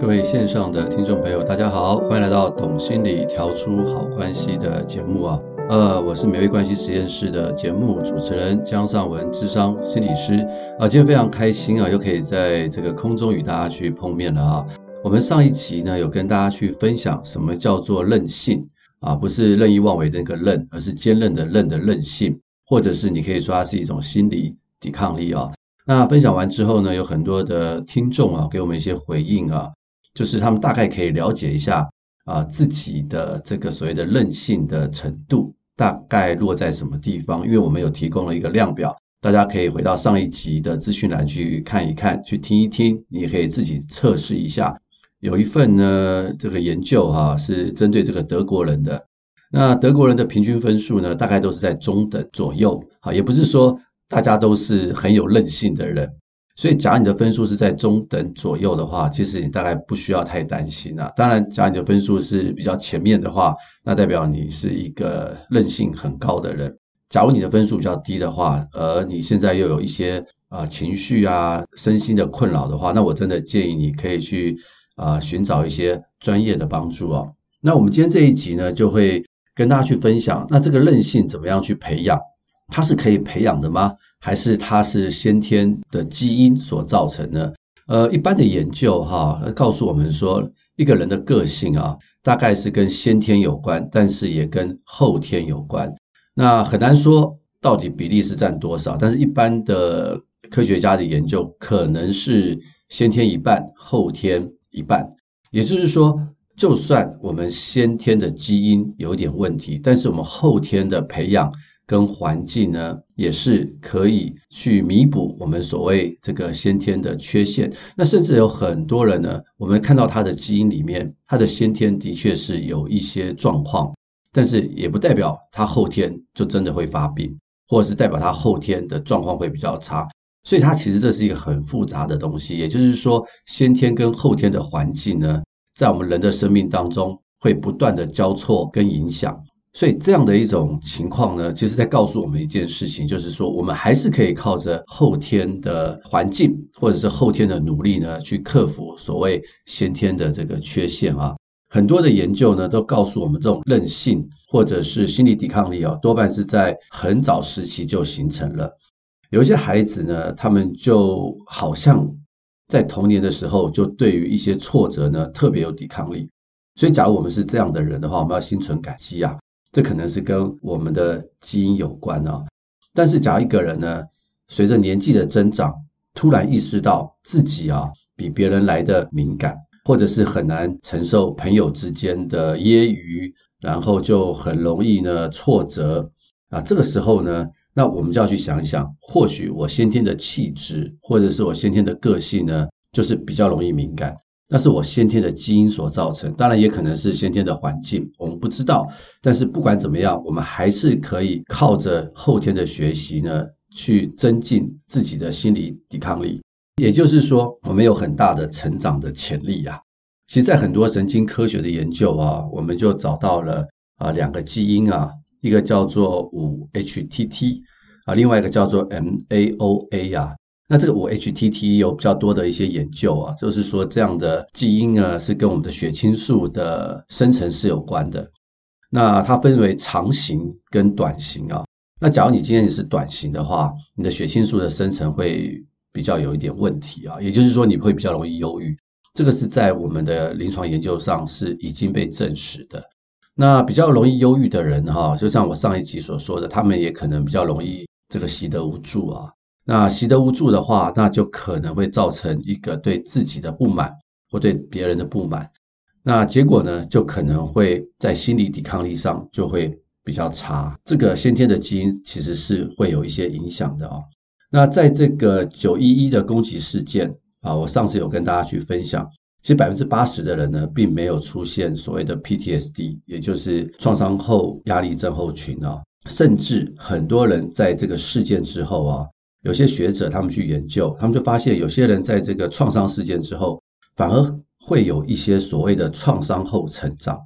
各位线上的听众朋友，大家好，欢迎来到懂心理调出好关系的节目啊。呃，我是美味关系实验室的节目主持人江尚文，智商心理师啊。今天非常开心啊，又可以在这个空中与大家去碰面了啊。我们上一集呢，有跟大家去分享什么叫做任性啊，不是任意妄为的那个任，而是坚韧的韧的韧性，或者是你可以说它是一种心理抵抗力啊。那分享完之后呢，有很多的听众啊，给我们一些回应啊。就是他们大概可以了解一下啊，自己的这个所谓的韧性的程度大概落在什么地方？因为我们有提供了一个量表，大家可以回到上一集的资讯栏去看一看，去听一听，你也可以自己测试一下。有一份呢，这个研究哈，是针对这个德国人的，那德国人的平均分数呢，大概都是在中等左右，啊，也不是说大家都是很有韧性的人。所以，假如你的分数是在中等左右的话，其实你大概不需要太担心啊。当然，假如你的分数是比较前面的话，那代表你是一个韧性很高的人。假如你的分数比较低的话，而你现在又有一些啊、情绪啊、身心的困扰的话，那我真的建议你可以去啊、寻找一些专业的帮助哦。那我们今天这一集呢，就会跟大家去分享，那这个韧性怎么样去培养？它是可以培养的吗？还是它是先天的基因所造成的？呃，一般的研究哈，告诉我们说，一个人的个性啊，大概是跟先天有关，但是也跟后天有关。那很难说到底比例是占多少，但是一般的科学家的研究可能是先天一半，后天一半。也就是说，就算我们先天的基因有点问题，但是我们后天的培养。跟环境呢，也是可以去弥补我们所谓这个先天的缺陷。那甚至有很多人呢，我们看到他的基因里面，他的先天的确是有一些状况，但是也不代表他后天就真的会发病，或者是代表他后天的状况会比较差。所以，它其实这是一个很复杂的东西。也就是说，先天跟后天的环境呢，在我们人的生命当中会不断的交错跟影响。所以这样的一种情况呢，其实在告诉我们一件事情，就是说我们还是可以靠着后天的环境或者是后天的努力呢，去克服所谓先天的这个缺陷啊。很多的研究呢，都告诉我们，这种韧性或者是心理抵抗力啊，多半是在很早时期就形成了。有一些孩子呢，他们就好像在童年的时候，就对于一些挫折呢，特别有抵抗力。所以，假如我们是这样的人的话，我们要心存感激啊。这可能是跟我们的基因有关啊，但是假如一个人呢，随着年纪的增长，突然意识到自己啊比别人来的敏感，或者是很难承受朋友之间的揶揄，然后就很容易呢挫折啊，这个时候呢，那我们就要去想一想，或许我先天的气质，或者是我先天的个性呢，就是比较容易敏感。那是我先天的基因所造成，当然也可能是先天的环境，我们不知道。但是不管怎么样，我们还是可以靠着后天的学习呢，去增进自己的心理抵抗力。也就是说，我们有很大的成长的潜力呀。其实，在很多神经科学的研究啊，我们就找到了啊两个基因啊，一个叫做五 HTT 啊，另外一个叫做 MAOA 呀。那这个五 HTT 有比较多的一些研究啊，就是说这样的基因呢是跟我们的血清素的生成是有关的。那它分为长型跟短型啊。那假如你今天你是短型的话，你的血清素的生成会比较有一点问题啊，也就是说你会比较容易忧郁。这个是在我们的临床研究上是已经被证实的。那比较容易忧郁的人哈，就像我上一集所说的，他们也可能比较容易这个习得无助啊。那习得无助的话，那就可能会造成一个对自己的不满或对别人的不满，那结果呢，就可能会在心理抵抗力上就会比较差。这个先天的基因其实是会有一些影响的哦。那在这个九一一的攻击事件啊，我上次有跟大家去分享，其实百分之八十的人呢，并没有出现所谓的 PTSD，也就是创伤后压力症候群啊，甚至很多人在这个事件之后啊。有些学者他们去研究，他们就发现有些人在这个创伤事件之后，反而会有一些所谓的创伤后成长，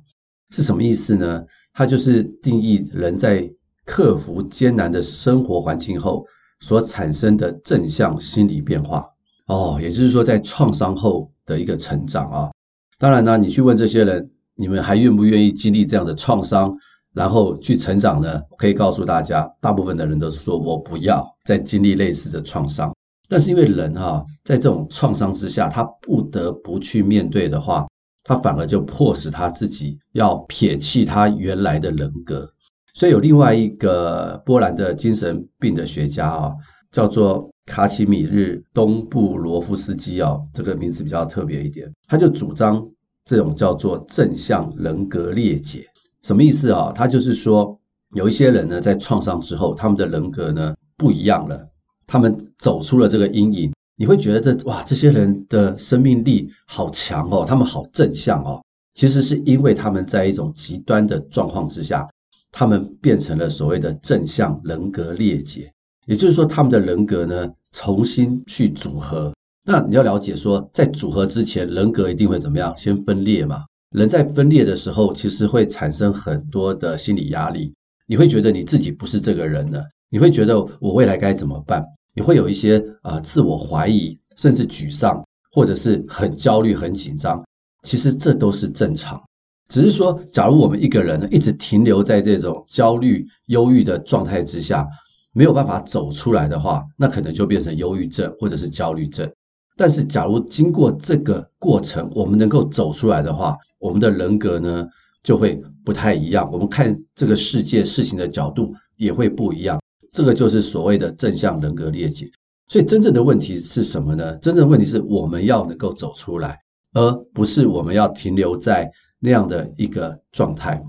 是什么意思呢？它就是定义人在克服艰难的生活环境后所产生的正向心理变化。哦，也就是说，在创伤后的一个成长啊，当然呢，你去问这些人，你们还愿不愿意经历这样的创伤，然后去成长呢？可以告诉大家，大部分的人都是说我不要再经历类似的创伤。但是因为人哈，在这种创伤之下，他不得不去面对的话，他反而就迫使他自己要撇弃他原来的人格。所以有另外一个波兰的精神病的学家啊，叫做卡奇米日东布罗夫斯基啊，这个名字比较特别一点，他就主张这种叫做正向人格裂解，什么意思啊？他就是说，有一些人呢，在创伤之后，他们的人格呢不一样了。他们走出了这个阴影，你会觉得这哇，这些人的生命力好强哦，他们好正向哦。其实是因为他们在一种极端的状况之下，他们变成了所谓的正向人格裂解，也就是说，他们的人格呢重新去组合。那你要了解说，在组合之前，人格一定会怎么样？先分裂嘛。人在分裂的时候，其实会产生很多的心理压力，你会觉得你自己不是这个人了。你会觉得我未来该怎么办？你会有一些啊、呃、自我怀疑，甚至沮丧，或者是很焦虑、很紧张。其实这都是正常，只是说，假如我们一个人呢一直停留在这种焦虑、忧郁的状态之下，没有办法走出来的话，那可能就变成忧郁症或者是焦虑症。但是，假如经过这个过程，我们能够走出来的话，我们的人格呢就会不太一样，我们看这个世界事情的角度也会不一样。这个就是所谓的正向人格裂解，所以真正的问题是什么呢？真正的问题是我们要能够走出来，而不是我们要停留在那样的一个状态。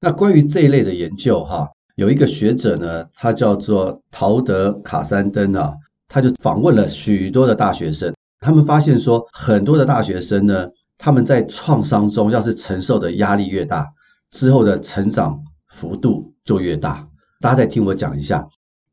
那关于这一类的研究，哈，有一个学者呢，他叫做陶德卡山登啊，他就访问了许多的大学生，他们发现说，很多的大学生呢，他们在创伤中要是承受的压力越大，之后的成长幅度就越大。大家再听我讲一下。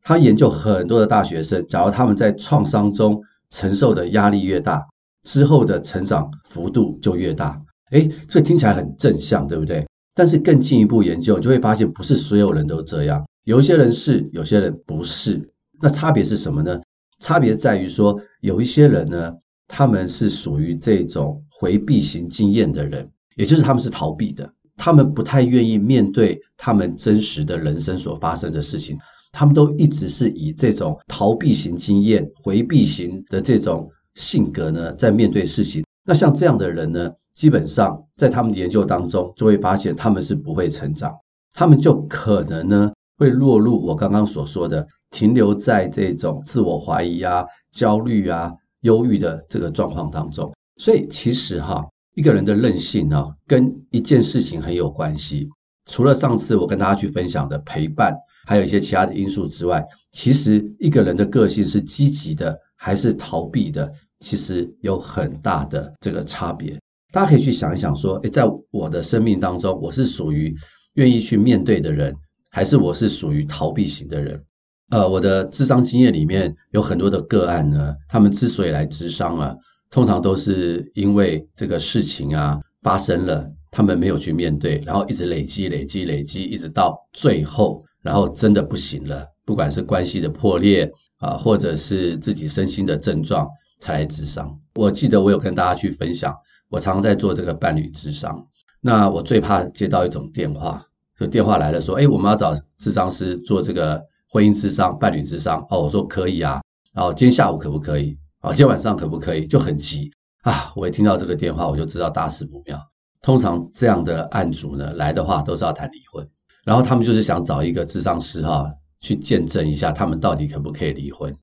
他研究很多的大学生，假如他们在创伤中承受的压力越大，之后的成长幅度就越大。诶，这听起来很正向，对不对？但是更进一步研究，你就会发现不是所有人都这样，有些人是，有些人不是。那差别是什么呢？差别在于说，有一些人呢，他们是属于这种回避型经验的人，也就是他们是逃避的，他们不太愿意面对他们真实的人生所发生的事情。他们都一直是以这种逃避型经验、回避型的这种性格呢，在面对事情。那像这样的人呢，基本上在他们的研究当中，就会发现他们是不会成长，他们就可能呢会落入我刚刚所说的，停留在这种自我怀疑啊、焦虑啊、忧郁的这个状况当中。所以其实哈，一个人的韧性啊，跟一件事情很有关系。除了上次我跟大家去分享的陪伴。还有一些其他的因素之外，其实一个人的个性是积极的还是逃避的，其实有很大的这个差别。大家可以去想一想，说，诶，在我的生命当中，我是属于愿意去面对的人，还是我是属于逃避型的人？呃，我的智商经验里面有很多的个案呢，他们之所以来咨商啊，通常都是因为这个事情啊发生了，他们没有去面对，然后一直累积、累积、累积，一直到最后。然后真的不行了，不管是关系的破裂啊，或者是自己身心的症状，才来咨商。我记得我有跟大家去分享，我常常在做这个伴侣咨商。那我最怕接到一种电话，就电话来了说：“哎，我们要找咨商师做这个婚姻之商、伴侣之商。”哦，我说可以啊。然后今天下午可不可以？啊，今天晚上可不可以？就很急啊！我一听到这个电话，我就知道大事不妙。通常这样的案主呢，来的话都是要谈离婚。然后他们就是想找一个咨商师哈，去见证一下他们到底可不可以离婚。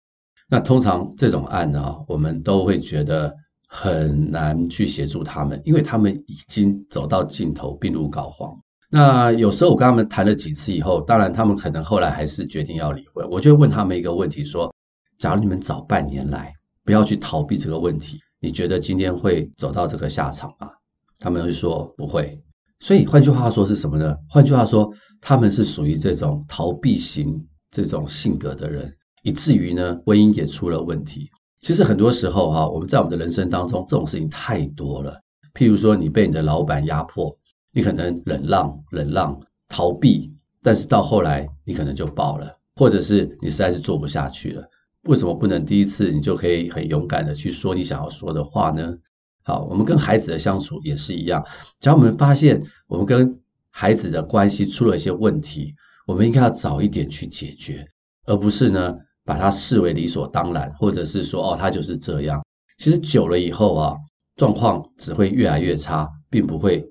那通常这种案呢，我们都会觉得很难去协助他们，因为他们已经走到尽头，病入膏肓。那有时候我跟他们谈了几次以后，当然他们可能后来还是决定要离婚。我就问他们一个问题说：假如你们早半年来，不要去逃避这个问题，你觉得今天会走到这个下场吗？他们就说不会。所以换句话说是什么呢？换句话说，他们是属于这种逃避型这种性格的人，以至于呢，婚姻也出了问题。其实很多时候哈，我们在我们的人生当中，这种事情太多了。譬如说，你被你的老板压迫，你可能忍让、忍让、逃避，但是到后来你可能就爆了，或者是你实在是做不下去了。为什么不能第一次你就可以很勇敢的去说你想要说的话呢？好，我们跟孩子的相处也是一样。只要我们发现我们跟孩子的关系出了一些问题，我们应该要早一点去解决，而不是呢把它视为理所当然，或者是说哦，他就是这样。其实久了以后啊，状况只会越来越差，并不会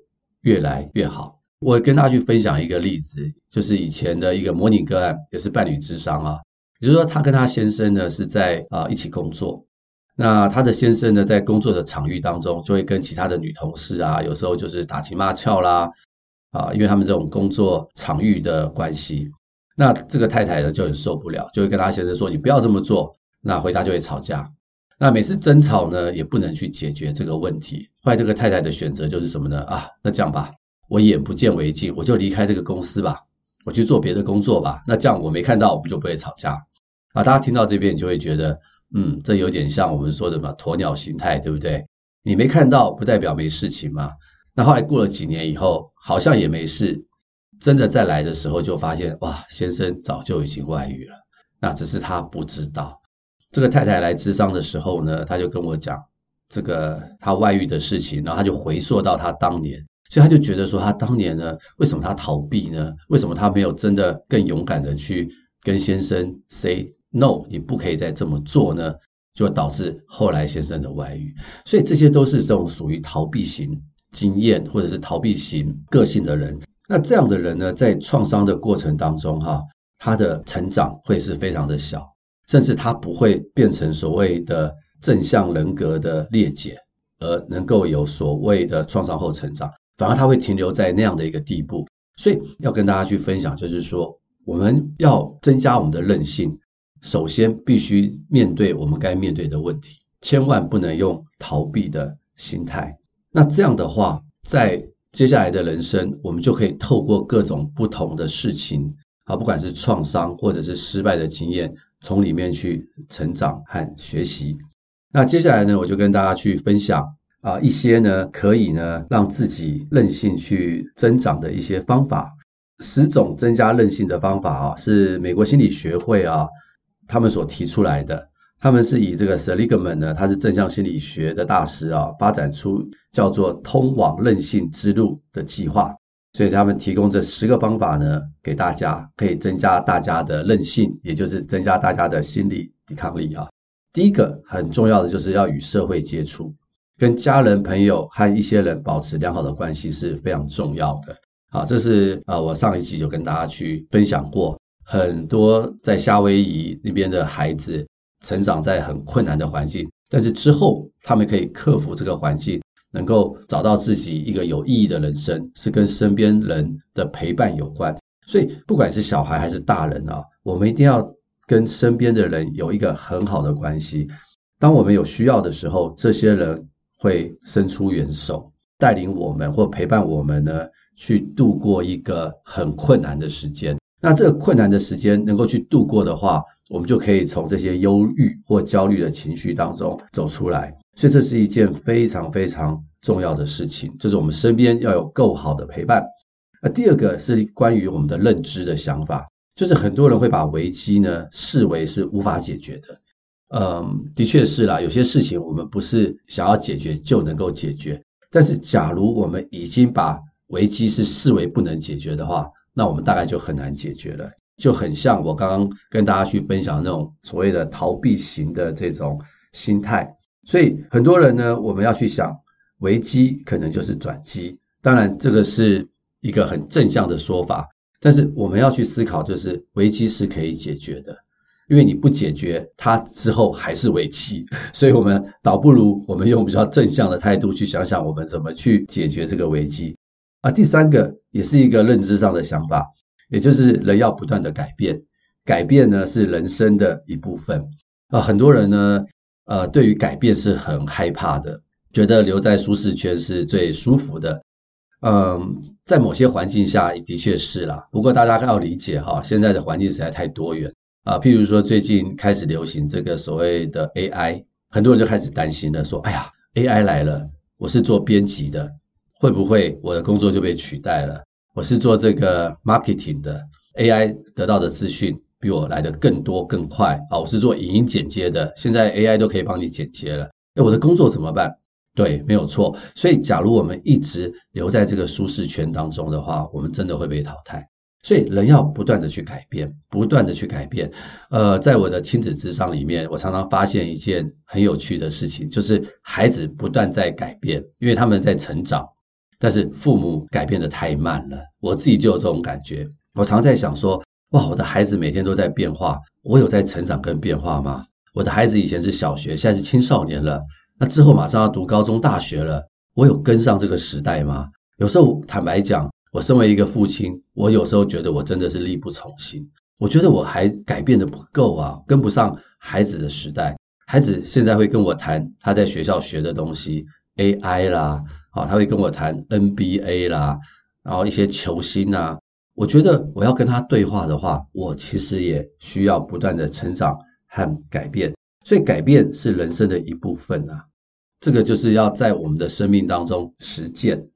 越来越好。我跟大家去分享一个例子，就是以前的一个模拟个案，也是伴侣智商啊，也就是说，他跟他先生呢是在啊一起工作。那他的先生呢，在工作的场域当中，就会跟其他的女同事啊，有时候就是打情骂俏啦，啊，因为他们这种工作场域的关系。那这个太太呢就很受不了，就会跟他先生说：“你不要这么做。”那回家就会吵架。那每次争吵呢，也不能去解决这个问题。后来这个太太的选择就是什么呢？啊，那这样吧，我眼不见为净，我就离开这个公司吧，我去做别的工作吧。那这样我没看到，我们就不会吵架。啊，大家听到这边，你就会觉得，嗯，这有点像我们说的嘛，鸵鸟心态，对不对？你没看到，不代表没事情嘛。那后来过了几年以后，好像也没事，真的再来的时候，就发现，哇，先生早就已经外遇了，那只是他不知道。这个太太来咨商的时候呢，她就跟我讲这个她外遇的事情，然后她就回溯到她当年，所以她就觉得说，她当年呢，为什么她逃避呢？为什么她没有真的更勇敢的去跟先生 say？No，你不可以再这么做呢，就导致后来先生的外遇。所以这些都是这种属于逃避型经验或者是逃避型个性的人。那这样的人呢，在创伤的过程当中，哈，他的成长会是非常的小，甚至他不会变成所谓的正向人格的裂解，而能够有所谓的创伤后成长，反而他会停留在那样的一个地步。所以要跟大家去分享，就是说我们要增加我们的韧性。首先，必须面对我们该面对的问题，千万不能用逃避的心态。那这样的话，在接下来的人生，我们就可以透过各种不同的事情啊，不管是创伤或者是失败的经验，从里面去成长和学习。那接下来呢，我就跟大家去分享啊一些呢可以呢让自己韧性去增长的一些方法。十种增加韧性的方法啊，是美国心理学会啊。他们所提出来的，他们是以这个 Seligman 呢，他是正向心理学的大师啊，发展出叫做“通往韧性之路”的计划，所以他们提供这十个方法呢，给大家可以增加大家的韧性，也就是增加大家的心理抵抗力啊。第一个很重要的就是要与社会接触，跟家人、朋友和一些人保持良好的关系是非常重要的。好，这是啊，我上一集就跟大家去分享过。很多在夏威夷那边的孩子成长在很困难的环境，但是之后他们可以克服这个环境，能够找到自己一个有意义的人生，是跟身边人的陪伴有关。所以不管是小孩还是大人啊，我们一定要跟身边的人有一个很好的关系。当我们有需要的时候，这些人会伸出援手，带领我们或陪伴我们呢，去度过一个很困难的时间。那这个困难的时间能够去度过的话，我们就可以从这些忧郁或焦虑的情绪当中走出来。所以这是一件非常非常重要的事情，就是我们身边要有够好的陪伴。那第二个是关于我们的认知的想法，就是很多人会把危机呢视为是无法解决的。嗯，的确是啦，有些事情我们不是想要解决就能够解决。但是假如我们已经把危机是视为不能解决的话，那我们大概就很难解决了，就很像我刚刚跟大家去分享那种所谓的逃避型的这种心态。所以很多人呢，我们要去想，危机可能就是转机。当然，这个是一个很正向的说法，但是我们要去思考，就是危机是可以解决的，因为你不解决它之后还是危机。所以我们倒不如我们用比较正向的态度去想想，我们怎么去解决这个危机。啊，第三个也是一个认知上的想法，也就是人要不断的改变，改变呢是人生的一部分。啊，很多人呢，呃，对于改变是很害怕的，觉得留在舒适圈是最舒服的。嗯，在某些环境下的确是啦，不过大家要理解哈，现在的环境实在太多元啊。譬如说，最近开始流行这个所谓的 AI，很多人就开始担心了，说：“哎呀，AI 来了，我是做编辑的。”会不会我的工作就被取代了？我是做这个 marketing 的，AI 得到的资讯比我来的更多更快啊！我是做影音剪接的，现在 AI 都可以帮你剪接了。哎，我的工作怎么办？对，没有错。所以，假如我们一直留在这个舒适圈当中的话，我们真的会被淘汰。所以，人要不断的去改变，不断的去改变。呃，在我的亲子智商里面，我常常发现一件很有趣的事情，就是孩子不断在改变，因为他们在成长，但是父母改变得太慢了。我自己就有这种感觉。我常在想说，哇，我的孩子每天都在变化，我有在成长跟变化吗？我的孩子以前是小学，现在是青少年了。那之后马上要读高中、大学了，我有跟上这个时代吗？有时候坦白讲，我身为一个父亲，我有时候觉得我真的是力不从心。我觉得我还改变的不够啊，跟不上孩子的时代。孩子现在会跟我谈他在学校学的东西，AI 啦，啊，他会跟我谈 NBA 啦，然后一些球星啊。我觉得我要跟他对话的话，我其实也需要不断的成长和改变。所以改变是人生的一部分啊，这个就是要在我们的生命当中实践。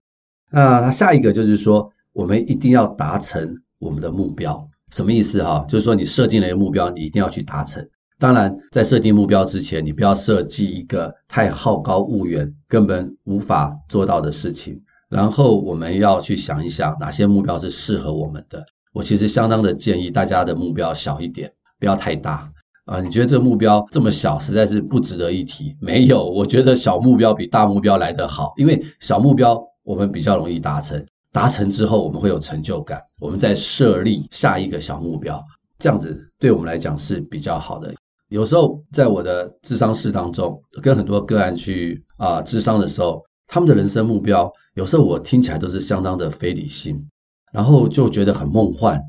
那他下一个就是说，我们一定要达成我们的目标，什么意思哈？就是说你设定了一个目标，你一定要去达成。当然，在设定目标之前，你不要设计一个太好高骛远、根本无法做到的事情。然后我们要去想一想，哪些目标是适合我们的。我其实相当的建议大家的目标小一点，不要太大。啊，你觉得这个目标这么小，实在是不值得一提。没有，我觉得小目标比大目标来得好，因为小目标我们比较容易达成，达成之后我们会有成就感，我们再设立下一个小目标，这样子对我们来讲是比较好的。有时候在我的智商室当中，跟很多个案去啊智商的时候，他们的人生目标，有时候我听起来都是相当的非理性，然后就觉得很梦幻。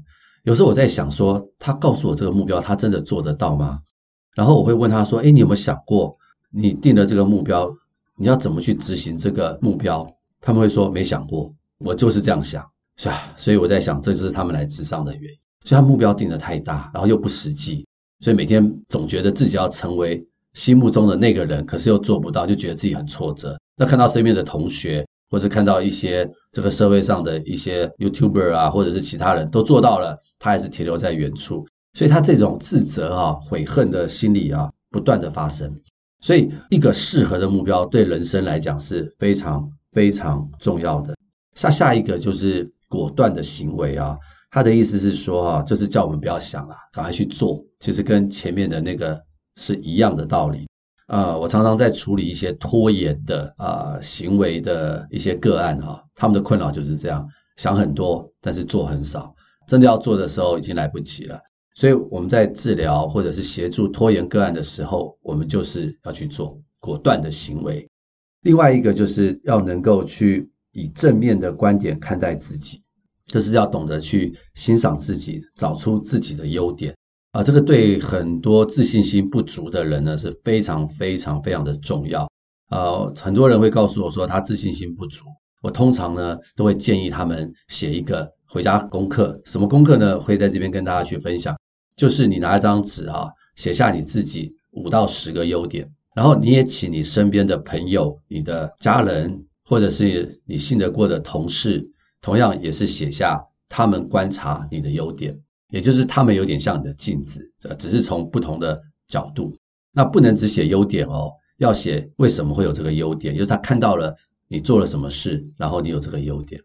有时候我在想说，他告诉我这个目标，他真的做得到吗？然后我会问他说：“诶，你有没有想过，你定了这个目标，你要怎么去执行这个目标？”他们会说：“没想过。”我就是这样想，是吧？所以我在想，这就是他们来咨商的原因。所以他目标定得太大，然后又不实际，所以每天总觉得自己要成为心目中的那个人，可是又做不到，就觉得自己很挫折。那看到身边的同学，或者看到一些这个社会上的一些 YouTuber 啊，或者是其他人都做到了，他还是停留在原处，所以他这种自责啊、悔恨的心理啊，不断的发生。所以，一个适合的目标对人生来讲是非常非常重要的。下下一个就是果断的行为啊，他的意思是说啊，就是叫我们不要想了，赶快去做。其实跟前面的那个是一样的道理。呃，我常常在处理一些拖延的啊、行为的一些个案哈，他们的困扰就是这样，想很多，但是做很少，真的要做的时候已经来不及了。所以我们在治疗或者是协助拖延个案的时候，我们就是要去做果断的行为。另外一个就是要能够去以正面的观点看待自己，就是要懂得去欣赏自己，找出自己的优点。啊，这个对很多自信心不足的人呢是非常非常非常的重要。呃，很多人会告诉我说他自信心不足，我通常呢都会建议他们写一个回家功课。什么功课呢？会在这边跟大家去分享。就是你拿一张纸啊，写下你自己五到十个优点，然后你也请你身边的朋友、你的家人，或者是你信得过的同事，同样也是写下他们观察你的优点。也就是他们有点像你的镜子，只是从不同的角度。那不能只写优点哦，要写为什么会有这个优点，就是他看到了你做了什么事，然后你有这个优点。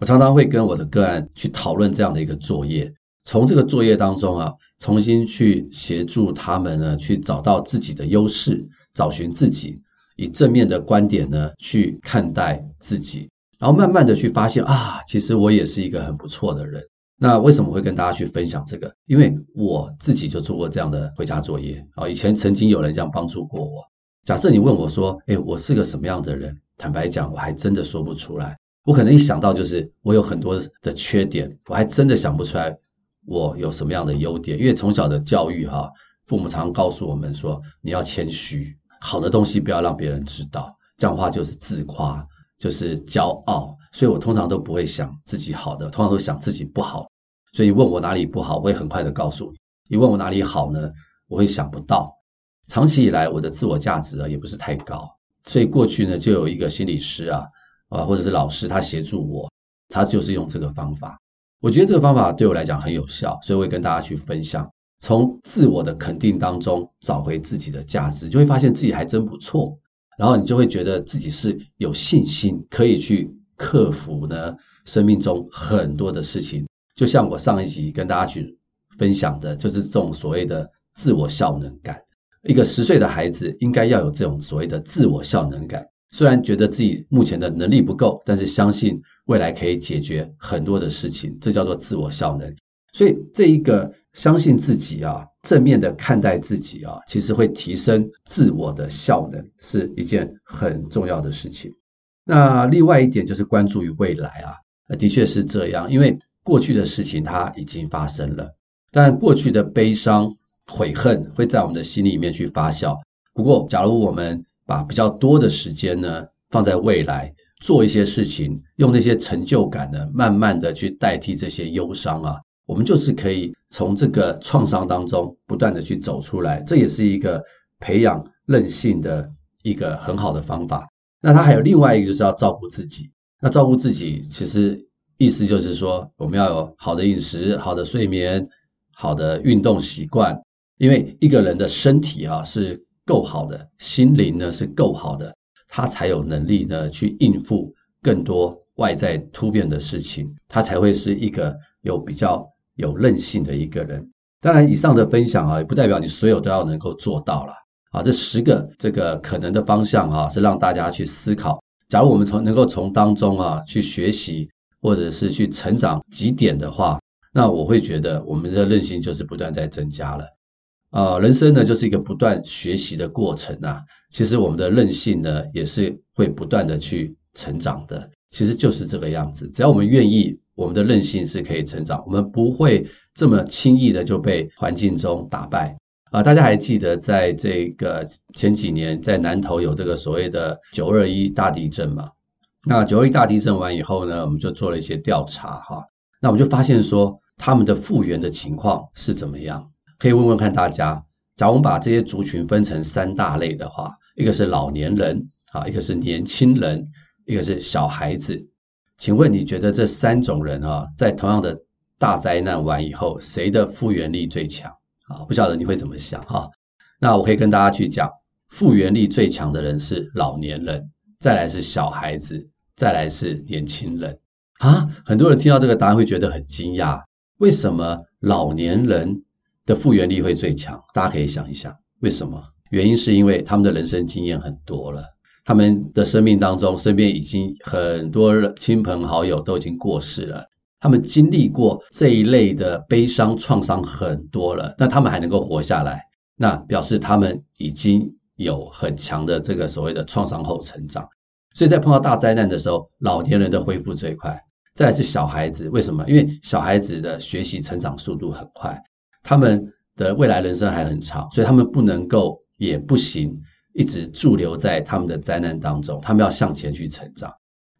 我常常会跟我的个案去讨论这样的一个作业，从这个作业当中啊，重新去协助他们呢，去找到自己的优势，找寻自己，以正面的观点呢去看待自己，然后慢慢的去发现啊，其实我也是一个很不错的人。那为什么会跟大家去分享这个？因为我自己就做过这样的回家作业啊，以前曾经有人这样帮助过我。假设你问我说：“诶，我是个什么样的人？”坦白讲，我还真的说不出来。我可能一想到就是我有很多的缺点，我还真的想不出来我有什么样的优点。因为从小的教育哈，父母常告诉我们说：“你要谦虚，好的东西不要让别人知道，这样的话就是自夸，就是骄傲。”所以我通常都不会想自己好的，通常都想自己不好。所以你问我哪里不好，我会很快的告诉你。你问我哪里好呢？我会想不到。长期以来，我的自我价值啊也不是太高。所以过去呢，就有一个心理师啊啊，或者是老师，他协助我，他就是用这个方法。我觉得这个方法对我来讲很有效，所以我会跟大家去分享。从自我的肯定当中找回自己的价值，就会发现自己还真不错。然后你就会觉得自己是有信心可以去克服呢生命中很多的事情。就像我上一集跟大家去分享的，就是这种所谓的自我效能感。一个十岁的孩子应该要有这种所谓的自我效能感，虽然觉得自己目前的能力不够，但是相信未来可以解决很多的事情，这叫做自我效能。所以这一个相信自己啊，正面的看待自己啊，其实会提升自我的效能，是一件很重要的事情。那另外一点就是关注于未来啊，的确是这样，因为过去的事情它已经发生了，但过去的悲伤。悔恨会在我们的心里面去发酵。不过，假如我们把比较多的时间呢放在未来，做一些事情，用那些成就感呢，慢慢的去代替这些忧伤啊，我们就是可以从这个创伤当中不断的去走出来。这也是一个培养韧性的一个很好的方法。那它还有另外一个，就是要照顾自己。那照顾自己，其实意思就是说，我们要有好的饮食、好的睡眠、好的运动习惯。因为一个人的身体啊是够好的，心灵呢是够好的，他才有能力呢去应付更多外在突变的事情，他才会是一个有比较有韧性的一个人。当然，以上的分享啊，也不代表你所有都要能够做到了啊。这十个这个可能的方向啊，是让大家去思考。假如我们从能够从当中啊去学习，或者是去成长几点的话，那我会觉得我们的韧性就是不断在增加了。呃，人生呢就是一个不断学习的过程啊。其实我们的韧性呢也是会不断的去成长的。其实就是这个样子，只要我们愿意，我们的韧性是可以成长，我们不会这么轻易的就被环境中打败啊、大家还记得在这个前几年在南投有这个所谓的九二一大地震吗？那九二一大地震完以后呢，我们就做了一些调查哈，那我们就发现说他们的复原的情况是怎么样。可以问问看大家，假如我们把这些族群分成三大类的话，一个是老年人啊，一个是年轻人，一个是小孩子。请问你觉得这三种人啊，在同样的大灾难完以后，谁的复原力最强啊？不晓得你会怎么想哈？那我可以跟大家去讲，复原力最强的人是老年人，再来是小孩子，再来是年轻人啊。很多人听到这个答案会觉得很惊讶，为什么老年人的复原力会最强，大家可以想一想，为什么？原因是因为他们的人生经验很多了，他们的生命当中，身边已经很多亲朋好友都已经过世了，他们经历过这一类的悲伤创伤很多了，那他们还能够活下来，那表示他们已经有很强的这个所谓的创伤后成长，所以在碰到大灾难的时候，老年人的恢复最快，再来是小孩子，为什么？因为小孩子的学习成长速度很快。他们的未来人生还很长，所以他们不能够也不行，一直驻留在他们的灾难当中。他们要向前去成长。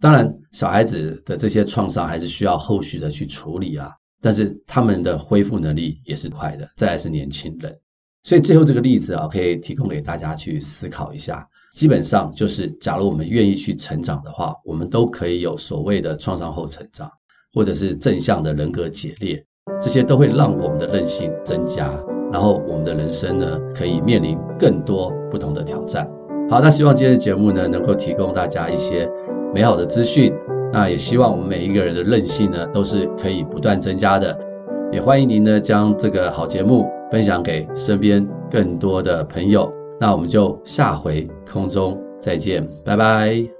当然，小孩子的这些创伤还是需要后续的去处理啊。但是他们的恢复能力也是快的。再来是年轻人，所以最后这个例子啊，可以提供给大家去思考一下。基本上就是，假如我们愿意去成长的话，我们都可以有所谓的创伤后成长，或者是正向的人格解裂。这些都会让我们的韧性增加，然后我们的人生呢，可以面临更多不同的挑战。好，那希望今天的节目呢，能够提供大家一些美好的资讯。那也希望我们每一个人的韧性呢，都是可以不断增加的。也欢迎您呢，将这个好节目分享给身边更多的朋友。那我们就下回空中再见，拜拜。